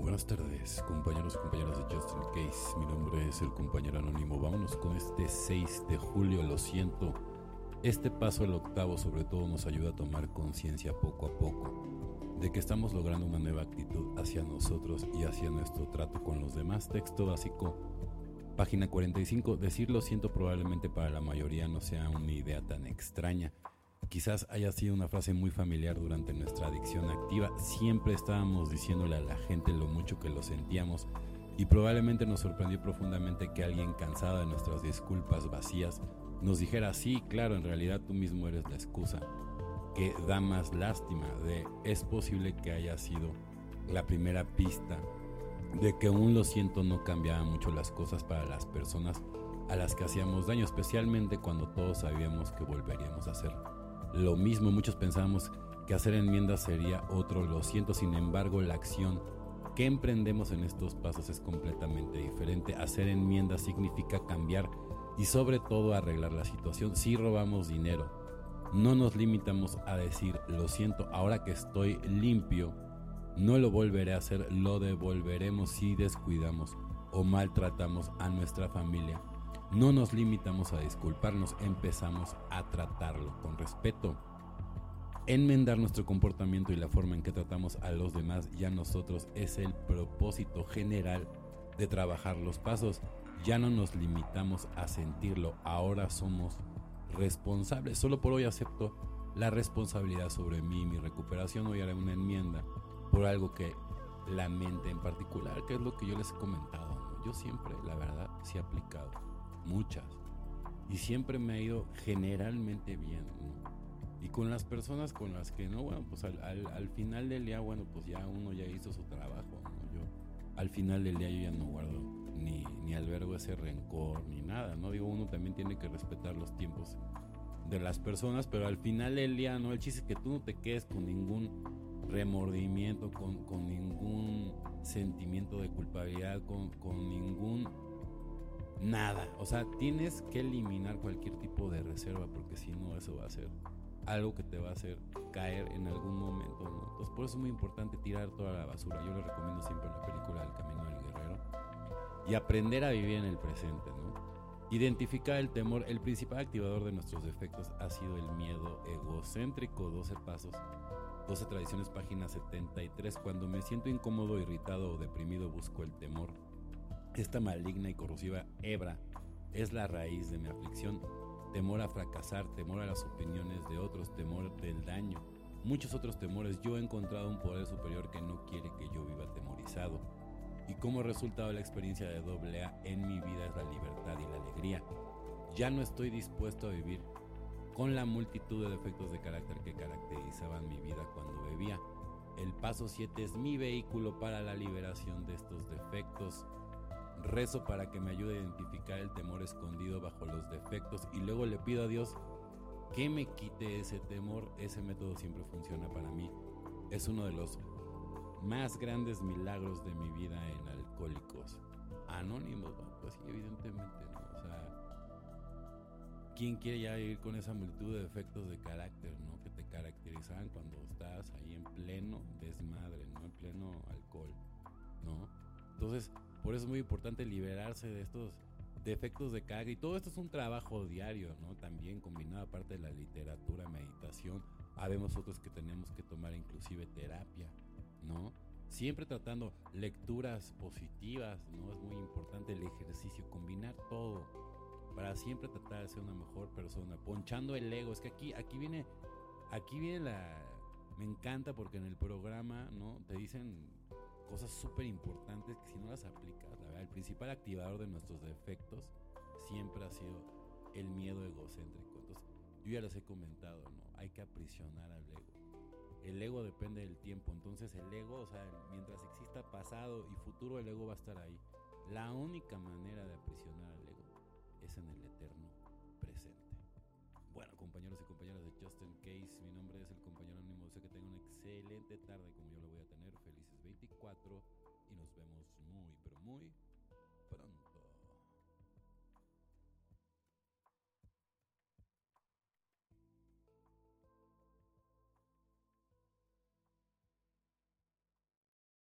Buenas tardes, compañeros y compañeras de Justin Case. Mi nombre es el compañero anónimo. Vámonos con este 6 de julio. Lo siento. Este paso, el octavo, sobre todo nos ayuda a tomar conciencia poco a poco de que estamos logrando una nueva actitud hacia nosotros y hacia nuestro trato con los demás. Texto básico, página 45. Decir lo siento probablemente para la mayoría no sea una idea tan extraña. Quizás haya sido una frase muy familiar durante nuestra adicción activa. Siempre estábamos diciéndole a la gente lo mucho que lo sentíamos y probablemente nos sorprendió profundamente que alguien cansado de nuestras disculpas vacías nos dijera, sí, claro, en realidad tú mismo eres la excusa que da más lástima de es posible que haya sido la primera pista de que un lo siento no cambiaba mucho las cosas para las personas a las que hacíamos daño, especialmente cuando todos sabíamos que volveríamos a hacer lo mismo. Muchos pensábamos que hacer enmiendas sería otro lo siento, sin embargo la acción que emprendemos en estos pasos es completamente diferente. Hacer enmiendas significa cambiar y sobre todo arreglar la situación. Si robamos dinero, no nos limitamos a decir, lo siento, ahora que estoy limpio, no lo volveré a hacer, lo devolveremos si descuidamos o maltratamos a nuestra familia. No nos limitamos a disculparnos, empezamos a tratarlo con respeto. Enmendar nuestro comportamiento y la forma en que tratamos a los demás y a nosotros es el propósito general de trabajar los pasos. Ya no nos limitamos a sentirlo, ahora somos responsable. Solo por hoy acepto la responsabilidad sobre mí y mi recuperación. Hoy haré una enmienda por algo que la mente en particular, que es lo que yo les he comentado. Yo siempre, la verdad, sí he aplicado muchas. Y siempre me ha ido generalmente bien. Y con las personas con las que no, bueno, pues al, al, final del día, bueno, pues ya uno ya hizo su trabajo. Yo al final del día yo ya no guardo ni, ni albergo ese rencor ni nada, ¿no? Digo, uno también tiene que respetar los tiempos de las personas, pero al final del día, ¿no? El chiste es que tú no te quedes con ningún remordimiento, con, con ningún sentimiento de culpabilidad, con, con ningún nada. O sea, tienes que eliminar cualquier tipo de reserva porque si no, eso va a ser algo que te va a hacer caer en algún momento. ¿no? Entonces, por eso es muy importante tirar toda la basura. Yo les recomiendo siempre la película El Camino del Guerrero y aprender a vivir en el presente, ¿no? Identificar el temor. El principal activador de nuestros defectos ha sido el miedo egocéntrico. 12 pasos, 12 tradiciones, página 73. Cuando me siento incómodo, irritado o deprimido, busco el temor. Esta maligna y corrosiva hebra es la raíz de mi aflicción. Temor a fracasar, temor a las opiniones de otros, temor del daño. Muchos otros temores. Yo he encontrado un poder superior que no quiere que yo viva atemorizado y como resultado la experiencia de doble A en mi vida es la libertad y la alegría. Ya no estoy dispuesto a vivir con la multitud de defectos de carácter que caracterizaban mi vida cuando bebía. El paso 7 es mi vehículo para la liberación de estos defectos. Rezo para que me ayude a identificar el temor escondido bajo los defectos y luego le pido a Dios que me quite ese temor. Ese método siempre funciona para mí. Es uno de los más grandes milagros de mi vida en Alcohólicos Anónimos, pues sí, evidentemente, ¿no? O sea, ¿quién quiere ya ir con esa multitud de defectos de carácter, ¿no? Que te caracterizaban cuando estás ahí en pleno desmadre, ¿no? En pleno alcohol, ¿no? Entonces, por eso es muy importante liberarse de estos defectos de carácter. Y todo esto es un trabajo diario, ¿no? También combinado aparte de la literatura, meditación. Habemos otros que tenemos que tomar inclusive terapia, ¿no? Siempre tratando lecturas positivas, ¿no? Es muy importante el ejercicio, combinar todo para siempre tratar de ser una mejor persona, ponchando el ego. Es que aquí, aquí viene, aquí viene la, me encanta porque en el programa, ¿no? Te dicen cosas súper importantes que si no las aplicas, la verdad, el principal activador de nuestros defectos siempre ha sido el miedo egocéntrico. Entonces, yo ya les he comentado, ¿no? Hay que aprisionar al ego el ego depende del tiempo. Entonces el ego, o sea, mientras exista pasado y futuro, el ego va a estar ahí. La única manera de aprisionar al ego es en el eterno presente. Bueno, compañeros y compañeras de Justin Case, mi nombre es el compañero anónimo. Sé que tengan una excelente tarde como yo lo voy a tener. Felices 24 y nos vemos muy, pero muy